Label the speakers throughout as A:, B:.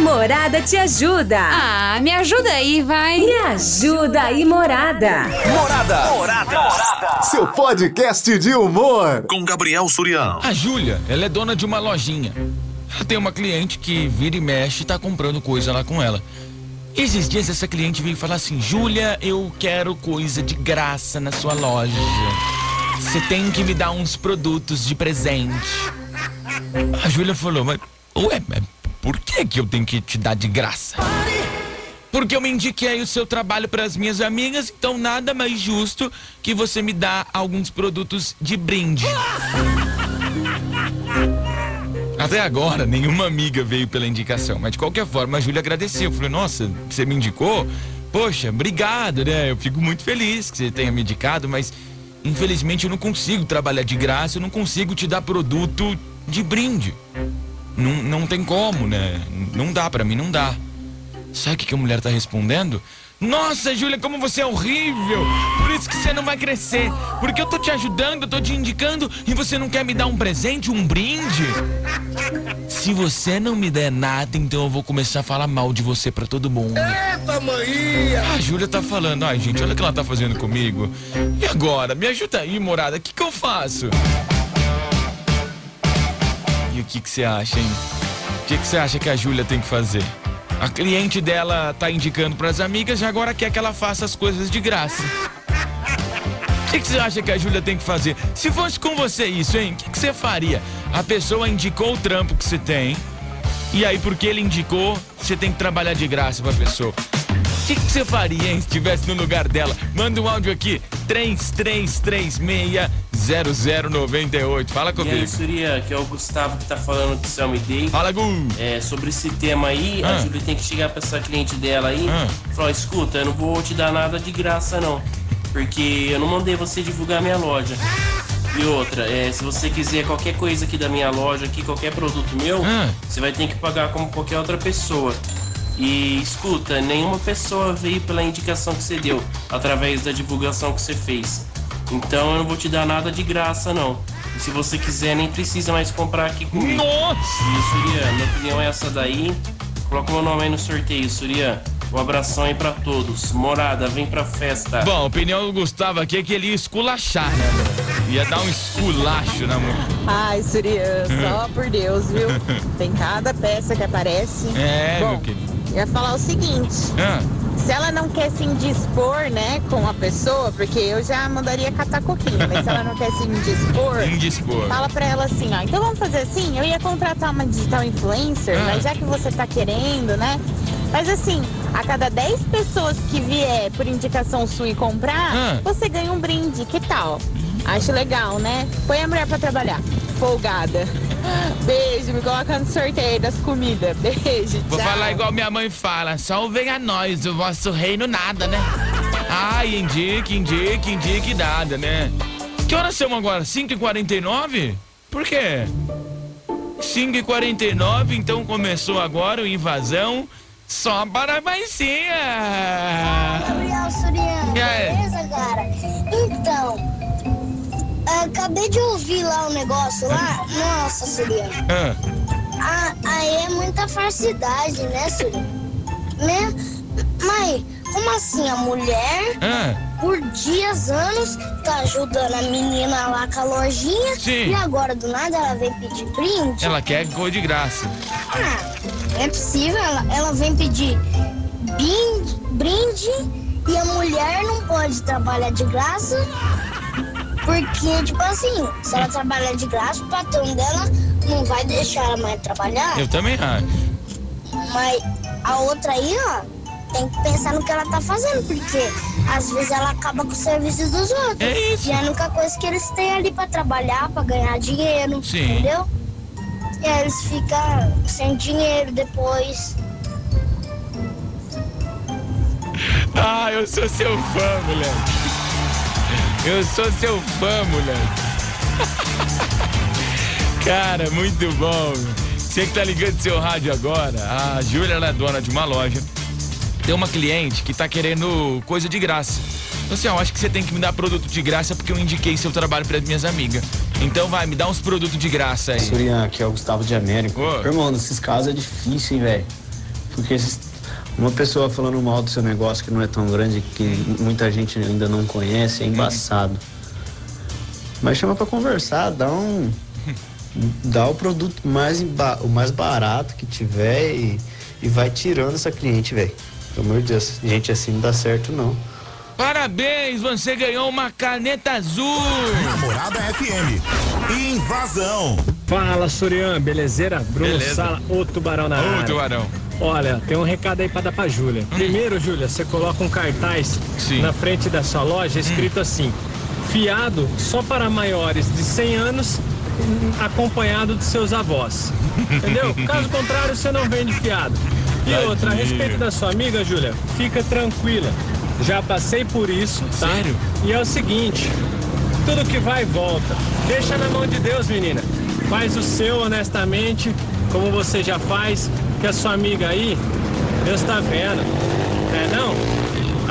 A: Morada te ajuda.
B: Ah, me ajuda aí, vai.
A: Me ajuda aí, Morada.
C: Morada. Morada. Seu podcast de humor.
D: Com Gabriel Surião.
E: A Júlia, ela é dona de uma lojinha. Ela tem uma cliente que vira e mexe e tá comprando coisa lá com ela. Esses dias essa cliente veio falar assim: Júlia, eu quero coisa de graça na sua loja. Você tem que me dar uns produtos de presente. A Júlia falou: Mas, ué, mas por que, que eu tenho que te dar de graça? Porque eu me indiquei o seu trabalho para as minhas amigas, então nada mais justo que você me dá alguns produtos de brinde. Até agora, nenhuma amiga veio pela indicação, mas de qualquer forma a Júlia agradeceu. Eu falei, nossa, você me indicou? Poxa, obrigado, né? Eu fico muito feliz que você tenha me indicado, mas infelizmente eu não consigo trabalhar de graça, eu não consigo te dar produto de brinde. Não, não tem como, né? Não dá, para mim não dá. Sabe o que, que a mulher tá respondendo? Nossa, Júlia, como você é horrível! Por isso que você não vai crescer. Porque eu tô te ajudando, eu tô te indicando e você não quer me dar um presente, um brinde? Se você não me der nada, então eu vou começar a falar mal de você para todo mundo.
F: Eita, maninha!
E: A Júlia tá falando, ai gente, olha o que ela tá fazendo comigo. E agora? Me ajuda aí, morada, o que, que eu faço? O que, que você acha, hein? O que, que você acha que a Júlia tem que fazer? A cliente dela tá indicando pras amigas e agora quer que ela faça as coisas de graça. O que, que você acha que a Júlia tem que fazer? Se fosse com você isso, hein? O que, que você faria? A pessoa indicou o trampo que você tem. E aí, porque ele indicou, você tem que trabalhar de graça pra pessoa. O que, que você faria, hein, se estivesse no lugar dela? Manda um áudio aqui, 3336-0098. Fala
G: E aí,
E: comigo.
G: Surya, que é o Gustavo que tá falando do Selmy Day.
E: Fala, Gu.
G: É, sobre esse tema aí,
E: Ah.
G: a Júlia tem que chegar pra essa cliente dela aí
E: Ah.
G: e falar, escuta, eu não vou te dar nada de graça não. Porque eu não mandei você divulgar minha loja. E outra, é, se você quiser qualquer coisa aqui da minha loja, aqui, qualquer produto meu,
E: Ah.
G: você vai ter que pagar como qualquer outra pessoa. E escuta, nenhuma pessoa veio pela indicação que você deu, através da divulgação que você fez. Então eu não vou te dar nada de graça, não. E se você quiser, nem precisa mais comprar aqui comigo.
E: Nossa!
G: E Surya, minha opinião é essa daí. Coloca meu nome aí no sorteio, Surya. Um abração aí pra todos. Morada, vem pra festa.
E: Bom, a opinião do Gustavo aqui é que ele ia esculachar, né? Ia dar um esculacho na mão.
H: Ai, Surya, só por Deus, viu? Tem cada peça que aparece.
E: É,
H: Bom,
E: meu querido.
H: Ia falar o seguinte:
E: Ah,
H: se ela não quer se indispor, né, com a pessoa, porque eu já mandaria catar coquinho, mas se ela não quer se indispor.
E: indispor.
H: Fala pra ela assim, ó. Então vamos fazer assim, eu ia contratar uma digital influencer,
E: Ah.
H: mas já que você tá querendo, né? Mas assim, a cada 10 pessoas que vier por indicação sua e comprar,
E: Ah.
H: você ganha um brinde. Que tal? Acho legal, né? Põe a mulher pra trabalhar. Folgada. Beijo, me coloca no sorteio das comidas. Beijo,
E: Vou
H: tchau.
E: falar igual minha mãe fala, salvem a nós, o vosso reino nada, né? Ai, indique, indique, indique nada, né? Que horas são agora? 5h49? Por quê? 5h49, então começou agora o Invasão só para a Maicinha.
I: Gabriel Suriano,
E: aí?
I: beleza, cara? Acabei de ouvir lá o negócio lá. Nossa, Suriano.
E: Ah,
I: Ah, aí é muita falsidade, né, Suriano? Né? Mãe, como assim? A mulher,
E: ah,
I: por dias, anos, tá ajudando a menina lá com a lojinha.
E: Sim.
I: E agora, do nada, ela vem pedir brinde?
E: ela quer cor de graça.
I: Ah, é possível, ela, ela vem pedir brinde, brinde e a mulher não pode trabalhar de graça. Porque, tipo assim, se ela trabalhar de graça, o patrão dela não vai deixar a mãe trabalhar.
E: Eu também acho.
I: Mas a outra aí, ó, tem que pensar no que ela tá fazendo, porque às vezes ela acaba com o serviço dos outros.
E: É isso.
I: E é a única coisa que eles têm ali pra trabalhar, pra ganhar dinheiro,
E: Sim.
I: entendeu? E aí eles ficam sem dinheiro depois.
E: Ah, eu sou seu fã, moleque. Eu sou seu fã, moleque. Cara, muito bom. Você que tá ligando seu rádio agora, a Júlia é dona de uma loja. Tem uma cliente que tá querendo coisa de graça. Então, assim, ó, eu acho que você tem que me dar produto de graça porque eu indiquei seu trabalho para minhas amigas. Então vai, me dá uns produtos de graça aí.
J: Surian, aqui é o Gustavo de Américo.
E: Ô.
J: Irmão, nesses casos é difícil, hein, velho.
D: Porque uma pessoa falando mal do seu negócio que não é tão grande, que muita gente ainda não conhece, é embaçado. Mas chama para conversar, dá um. dá o produto mais, o mais barato que tiver e, e vai tirando essa cliente, velho. Pelo amor de Deus, gente assim não dá certo não.
E: Parabéns, você ganhou uma caneta azul.
C: Namorada FM. Invasão.
J: Fala, Surian, belezeira? Bruno
E: Beleza.
J: Sala, o tubarão na área.
E: tubarão.
J: Olha, tem um recado aí pra dar pra Júlia. Primeiro, Júlia, você coloca um cartaz
E: Sim.
J: na frente da sua loja escrito assim: fiado só para maiores de 100 anos, hum, acompanhado de seus avós. Entendeu? Caso contrário, você não vende fiado. E outra, a respeito da sua amiga, Júlia, fica tranquila. Já passei por isso, tá?
E: Sério?
J: E é o seguinte, tudo que vai volta. Deixa na mão de Deus, menina. Faz o seu honestamente, como você já faz, que a sua amiga aí, Deus tá vendo. É não?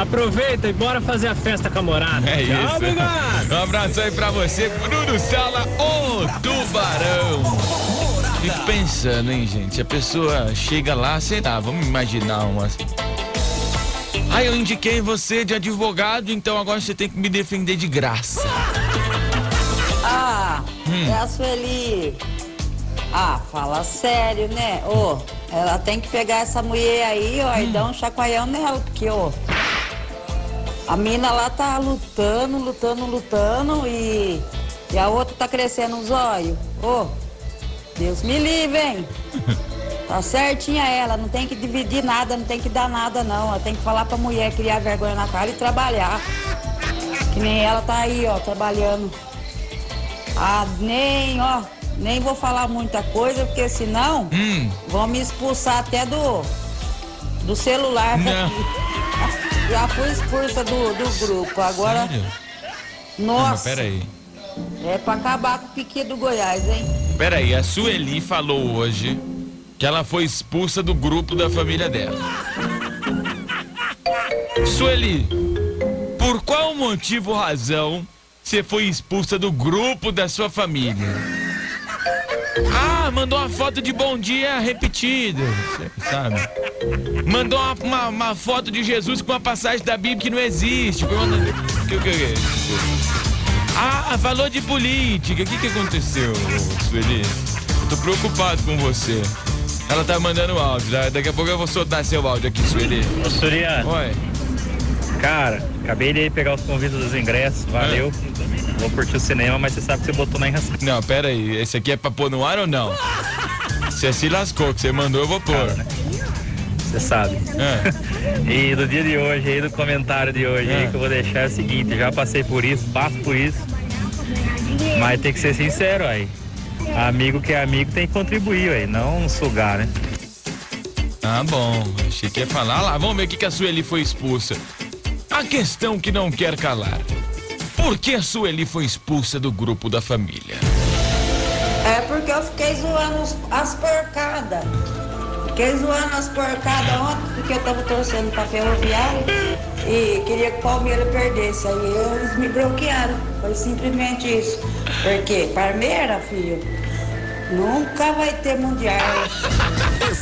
J: Aproveita e bora fazer a festa com a morada.
E: É
J: Tchau,
E: isso.
J: obrigado.
E: Um abraço aí pra você, Bruno Sala, o tubarão. Fico pensando, hein, gente. Se a pessoa chega lá, sei lá, vamos imaginar umas. Ah, eu indiquei você de advogado, então agora você tem que me defender de graça.
K: Ah,
E: Hum.
K: é a Sueli. Ah, fala sério, né? Ô, ela tem que pegar essa mulher aí, ó, e
E: Hum.
K: dar um chacoalhão nela, porque, ó. A mina lá tá lutando, lutando, lutando e, e a outra tá crescendo os olhos. Ô, Deus me livre, hein? Tá certinha ela, não tem que dividir nada, não tem que dar nada não. Ela tem que falar pra mulher criar vergonha na cara e trabalhar. Que nem ela tá aí, ó, trabalhando. Ah, nem, ó, nem vou falar muita coisa, porque senão
E: Hum,
K: vão me expulsar até do, do celular.
E: Não.
K: Já fui expulsa do, do grupo. Agora,
E: sério? Não,
K: nossa,
E: peraí.
K: é pra acabar com o piqui do Goiás, hein?
E: Peraí, a Sueli falou hoje que ela foi expulsa do grupo da família dela. Sueli, por qual motivo ou razão você foi expulsa do grupo da sua família? Ah, mandou uma foto de bom dia repetida, sabe? Mandou uma, uma- uma foto de Jesus com uma passagem da Bíblia que não existe. Que, que, que, ah, falou de política. O que, que aconteceu, Sueli? Tô preocupado com você. Ela tá mandando áudio. Da- Daqui a pouco eu vou soltar seu áudio aqui, Sueli.
L: Ô, Suriano,
E: Oi.
L: cara, acabei de pegar os convites dos ingressos, valeu. Vou curtir o cinema, mas você sabe que você botou na enrascada.
E: Não, pera aí. Esse aqui é pra pôr no ar ou não? Você se lascou, que você mandou, eu vou pôr.
L: Cara, né? Você sabe.
E: É.
L: E do dia de hoje, aí do comentário de hoje,
E: É.
L: aí que eu vou deixar é o seguinte, já passei por isso, passo por isso. Mas tem que ser sincero aí. Amigo que é amigo tem que contribuir aí, não sugar, né?
E: Ah, bom. Achei que ia falar. Ah lá, vamos ver o que, que a Sueli foi expulsa. A questão que não quer calar. Por que a Sueli foi expulsa do grupo da família?
K: É porque eu fiquei zoando as porcadas. Fiquei zoando as porcadas ontem, porque eu tava torcendo pra ferroviária e queria que o Palmeiras perdesse. Aí eles me bloquearam. Foi simplesmente isso. Porque Parmeira, filho, nunca vai ter mundial.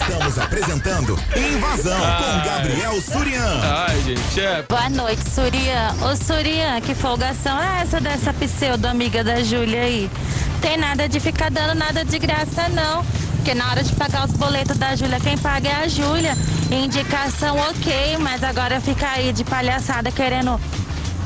C: Estamos apresentando Invasão com Gabriel Surian.
E: Ai, gente, é.
M: Boa noite, Surian. Ô, Surian, que folgação é essa dessa pseudo-amiga da Júlia aí? Tem nada de ficar dando nada de graça, não. Porque na hora de pagar os boletos da Júlia, quem paga é a Júlia. Indicação ok, mas agora fica aí de palhaçada querendo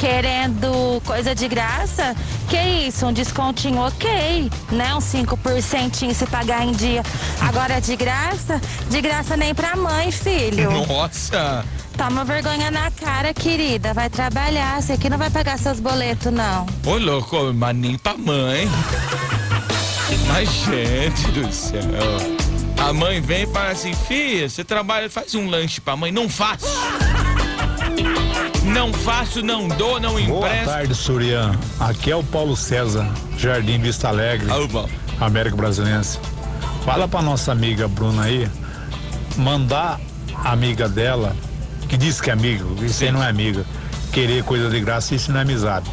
M: querendo coisa de graça? Que isso, um descontinho ok, né? Um 5% se pagar em dia. Agora de graça? De graça nem pra mãe, filho.
E: Nossa!
M: Toma vergonha na cara, querida. Vai trabalhar. Você aqui não vai pagar seus boletos, não.
E: Ô, louco, mas nem pra mãe. Mas, gente do céu. A mãe vem e fala assim, filha, você trabalha, faz um lanche pra mãe. Não faço. Não faço, não dou, não
N: Boa
E: empresto.
N: tarde, Surian. Aqui é o Paulo César, Jardim Vista Alegre, América Brasilense. Fala pra nossa amiga Bruna aí, mandar a amiga dela, que diz que é amiga, isso aí não é amiga, querer coisa de graça, isso não é amizade.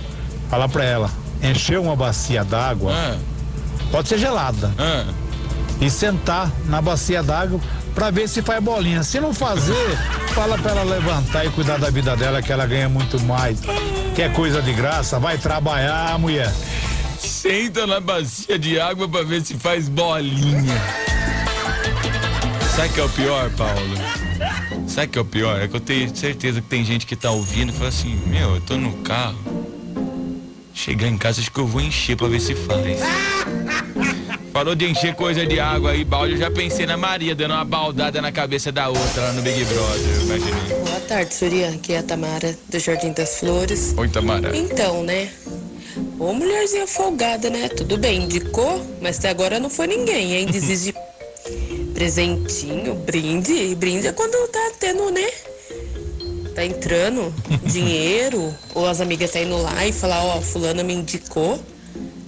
N: Fala pra ela, encher uma bacia d'água, pode ser gelada, e sentar na bacia d'água pra ver se faz bolinha. Se não fazer, fala pra ela levantar e cuidar da vida dela, que ela ganha muito mais. Quer coisa de graça? Vai trabalhar, mulher.
E: Senta na bacia de água pra ver se faz bolinha. Sabe que é o pior, Paulo? Sabe que é o pior? É que eu tenho certeza que tem gente que tá ouvindo e fala assim: Meu, eu tô no carro. Chegar em casa, acho que eu vou encher pra ver se faz. Falou de encher coisa de água aí, balde. Eu já pensei na Maria dando uma baldada na cabeça da outra lá no Big Brother. Imaginei.
O: Boa tarde, Surya. Aqui é a Tamara, do Jardim das Flores.
E: Oi, Tamara.
O: Então, né? Ô, mulherzinha folgada, né? Tudo bem, indicou, mas até agora não foi ninguém. Ainda exige presentinho, brinde. E brinde é quando tá tendo, né? Tá entrando dinheiro, ou as amigas tá indo lá e falar, ó, fulana me indicou.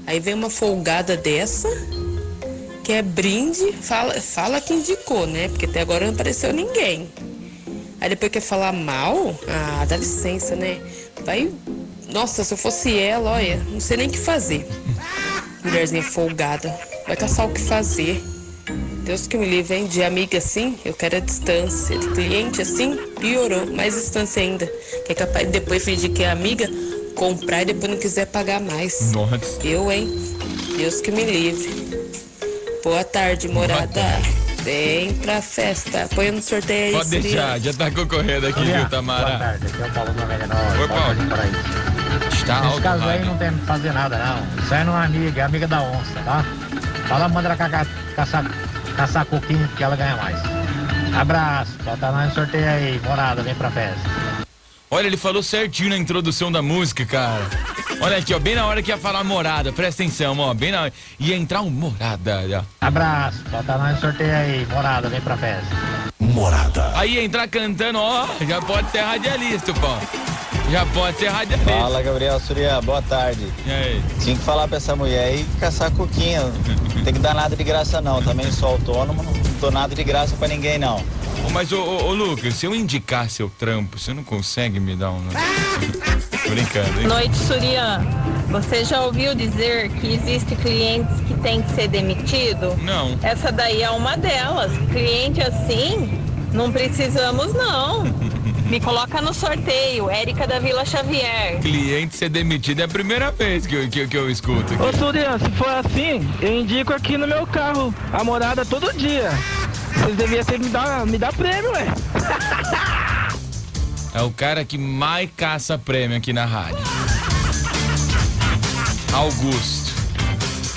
O: Aí vem uma folgada dessa, que é brinde, fala, fala que indicou, né? Porque até agora não apareceu ninguém. Aí depois quer falar mal? Ah, dá licença, né? Vai. Nossa, se eu fosse ela, olha, não sei nem o que fazer. Mulherzinha folgada. Vai caçar o que fazer. Deus que me livre, hein? De amiga assim, eu quero a distância. De cliente assim, piorou. Mais distância ainda. Que é capaz de depois fingir que é amiga, comprar e depois não quiser pagar mais.
E: Nossa.
O: Eu, hein? Deus que me livre. Boa tarde, morada. Vem pra festa. Põe no sorteio aí,
E: Pode deixar, já tá concorrendo aqui, viu, Tamara?
P: Boa tarde, aqui é o Paulo Nova.
E: Oi, Paulo. Está
P: Nesse
E: alto,
P: caso aí não tem que fazer nada, não. Isso aí não é amiga, é amiga da onça, tá? Fala, manda ela cagar, caçar, caçar coquinho que ela ganha mais. Abraço, bota nós no sorteio aí, morada, vem pra festa.
E: Olha, ele falou certinho na introdução da música, cara. Olha aqui, ó, bem na hora que ia falar morada, presta atenção, ó, bem na hora. Ia entrar um morada, ó.
P: Abraço, bota nós no sorteio aí, morada, vem pra festa.
C: Morada.
E: Aí ia entrar cantando, ó, já pode ser radialista, pô. Já pode ser radialista.
Q: Fala, Gabriel Surya, boa tarde.
E: E aí?
Q: Tinha que falar pra essa mulher aí caçar coquinha. Não tem que dar nada de graça, não. Também sou autônomo, não dou nada de graça pra ninguém, não.
E: Mas, ô, ô, ô, Lucas, se eu indicar seu trampo, você não consegue me dar um. Brincando, hein?
R: Noite, Surian. Você já ouviu dizer que existe clientes que têm que ser demitido?
E: Não.
R: Essa daí é uma delas. Cliente assim, não precisamos não. Me coloca no sorteio, Érica da Vila Xavier.
E: Cliente ser demitido é a primeira vez que eu, que, eu- que eu escuto aqui.
S: Ô Surian, se for assim, eu indico aqui no meu carro a morada todo dia. Vocês deviam ter me dar, me dar prêmio, ué.
E: É o cara que mais caça prêmio aqui na rádio. Augusto.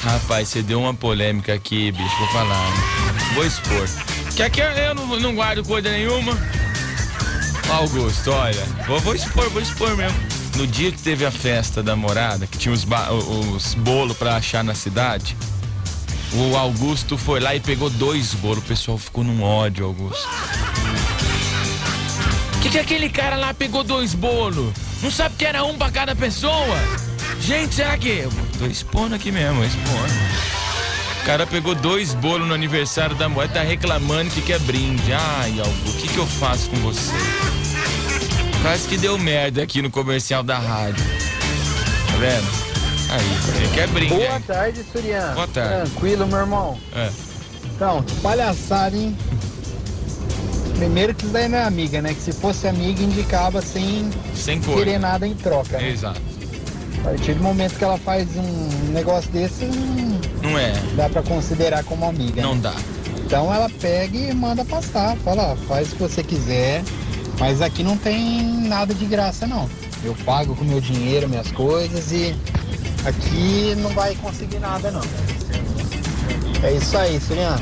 E: Rapaz, você deu uma polêmica aqui, bicho, vou falar. né? Vou expor. Que aqui eu não, não guardo coisa nenhuma. Augusto, olha, vou, vou expor, vou expor mesmo. No dia que teve a festa da morada, que tinha os, os bolos pra achar na cidade, o Augusto foi lá e pegou dois bolos. O pessoal ficou num ódio, Augusto. Que que aquele cara lá pegou dois bolos? Não sabe que era um pra cada pessoa? Gente, será que. Tô expondo aqui mesmo, expondo. O cara pegou dois bolos no aniversário da mulher, tá reclamando que quer brinde. Ai, Augusto, o que que eu faço com você? Quase que deu merda aqui no comercial da rádio. Tá vendo? Aí, quer brinde.
T: Boa
E: hein?
T: tarde, Surian.
E: Boa tarde.
T: Tranquilo, meu irmão.
E: É.
T: Então, palhaçada, hein? Primeiro que isso daí não é amiga, né? Que se fosse amiga, indicava sem,
E: Sem cor.
T: querer nada em troca. Né?
E: Exato.
T: A partir do momento que ela faz um negócio desse, não
E: Não é.
T: dá pra considerar como amiga.
E: Não
T: né?
E: dá.
T: Então ela pega e manda passar. Fala, ó, faz o que você quiser. Mas aqui não tem nada de graça, não. Eu pago com meu dinheiro, minhas coisas e aqui não vai conseguir nada, não. É isso aí, Surian.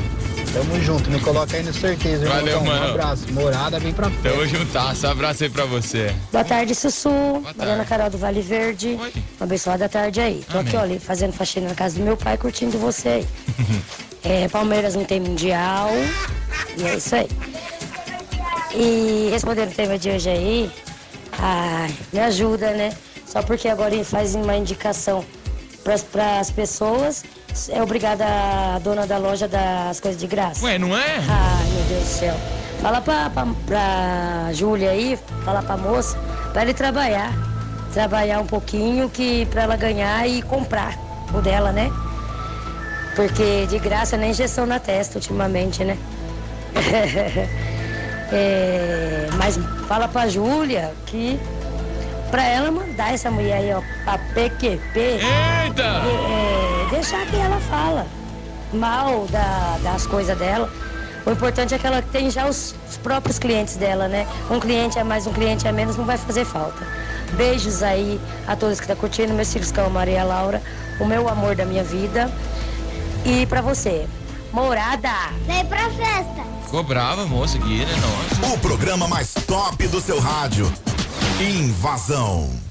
T: Tamo junto. Me coloca aí no sorteio, irmão.
E: Valeu,
T: Um
E: mano.
T: abraço. Morada, vem pra frente.
E: Tamo juntasso, abraço aí pra você.
U: Boa tarde, Sussu. Mariana Carol do Vale Verde. Uma abençoada tarde aí. Tô aqui,
E: Amém.
U: olha, fazendo faxina na casa do meu pai, curtindo você aí. É, Palmeiras não tem mundial. E é isso aí. E respondendo o tema de hoje aí, ai, me ajuda, né? Só porque agora ele faz uma indicação para as pessoas, é obrigada a dona da loja dar as coisas de graça.
E: Ué, não é?
U: Ai, meu Deus do céu. Fala pra, pra, pra Júlia aí, fala pra moça, pra ele trabalhar. Trabalhar um pouquinho que pra ela ganhar e comprar o dela, né? Porque de graça nem injeção na testa ultimamente, né? É, mas fala pra Júlia que pra ela mandar essa mulher aí, ó, pra PQP.
E: Eita!
U: É, deixar que ela fala mal da- das coisas dela. O importante é que ela tem já os, os próprios clientes dela, né? Um cliente a mais, um cliente a menos, não vai fazer falta. Beijos aí a todos que estão curtindo, meus filhos com a Maria Laura, o meu amor da minha vida. E pra você, morada!
I: Vem pra festa!
E: Ficou brava, moça, aqui, né? Nossa.
C: O programa mais top do seu rádio. Invasão.